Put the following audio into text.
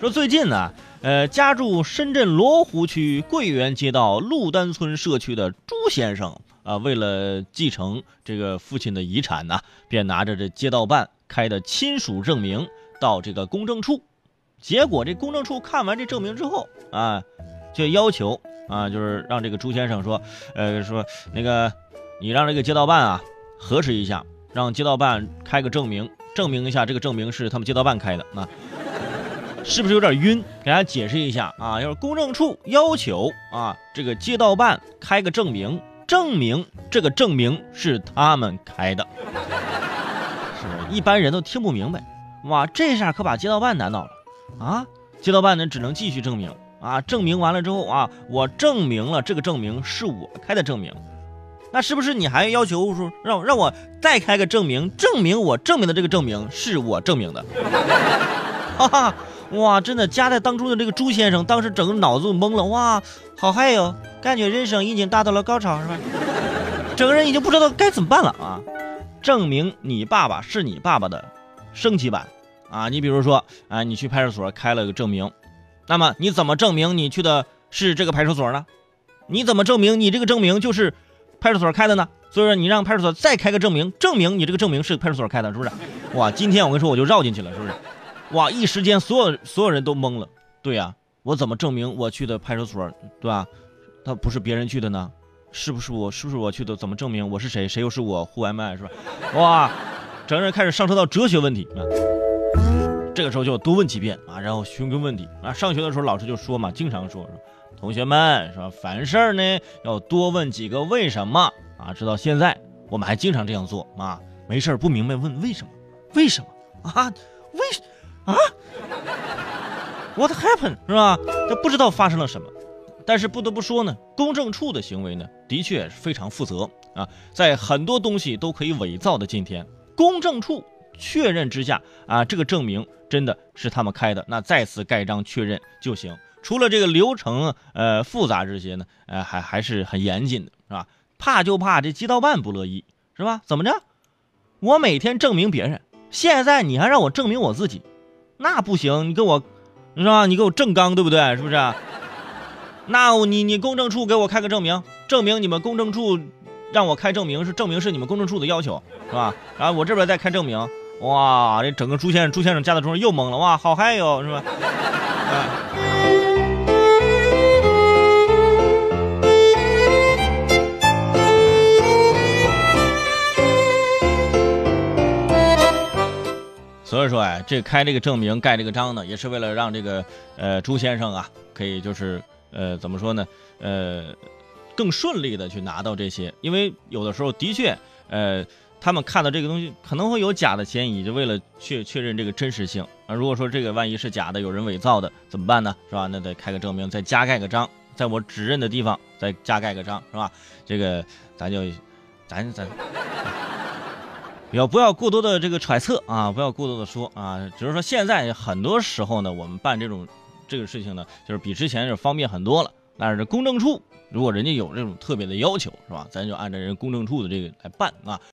说最近呢，呃，家住深圳罗湖区桂园街道陆丹村社区的朱先生啊，为了继承这个父亲的遗产呢，便拿着这街道办开的亲属证明到这个公证处，结果这公证处看完这证明之后啊，就要求啊，就是让这个朱先生说，呃，说那个你让这个街道办啊核实一下，让街道办开个证明，证明一下这个证明是他们街道办开的啊。是不是有点晕？给大家解释一下啊，要是公证处要求啊，这个街道办开个证明，证明这个证明是他们开的，是不是？一般人都听不明白，哇，这下可把街道办难倒了啊！街道办呢，只能继续证明啊，证明完了之后啊，我证明了这个证明是我开的证明，那是不是你还要求说让让我再开个证明，证明我证明的这个证明是我证明的？哈哈。哇，真的夹在当中的这个朱先生，当时整个脑子都懵了。哇，好嗨哟，感觉人生已经达到了高潮，是吧？整个人已经不知道该怎么办了啊！证明你爸爸是你爸爸的升级版啊！你比如说啊，你去派出所开了个证明，那么你怎么证明你去的是这个派出所呢？你怎么证明你这个证明就是派出所开的呢？所以说你让派出所再开个证明，证明你这个证明是派出所开的，是不是？哇，今天我跟你说我就绕进去了，是不是？哇！一时间，所有所有人都懵了。对呀，我怎么证明我去的派出所，对吧？他不是别人去的呢？是不是我？是不是我去的？怎么证明我是谁？谁又是我？户外卖是吧？哇！整个人开始上升到哲学问题啊。这个时候就多问几遍啊，然后寻根问底啊。上学的时候老师就说嘛，经常说说，同学们是吧？凡事呢要多问几个为什么啊。直到现在，我们还经常这样做啊。没事不明白问为什么？为什么啊？为什？啊，What happened 是吧？这不知道发生了什么，但是不得不说呢，公证处的行为呢，的确是非常负责啊。在很多东西都可以伪造的今天，公证处确认之下啊，这个证明真的是他们开的，那再次盖章确认就行。除了这个流程呃复杂这些呢，呃还还是很严谨的，是吧？怕就怕这街道办不乐意，是吧？怎么着？我每天证明别人，现在你还让我证明我自己？那不行，你给我，你说？你给我正刚，对不对？是不是？那你你公证处给我开个证明，证明你们公证处让我开证明是证明是你们公证处的要求，是吧？然后我这边再开证明，哇，这整个朱先生朱先生家的中人又懵了，哇，好嗨哟，是吧？所以说，哎，这开这个证明、盖这个章呢，也是为了让这个呃朱先生啊，可以就是呃怎么说呢，呃更顺利的去拿到这些。因为有的时候的确，呃他们看到这个东西可能会有假的嫌疑，就为了确确认这个真实性啊。如果说这个万一是假的，有人伪造的怎么办呢？是吧？那得开个证明，再加盖个章，在我指认的地方再加盖个章，是吧？这个咱就咱咱。要不要过多的这个揣测啊？不要过多的说啊！只是说现在很多时候呢，我们办这种这个事情呢，就是比之前是方便很多了。但是这公证处如果人家有这种特别的要求，是吧？咱就按照人公证处的这个来办啊。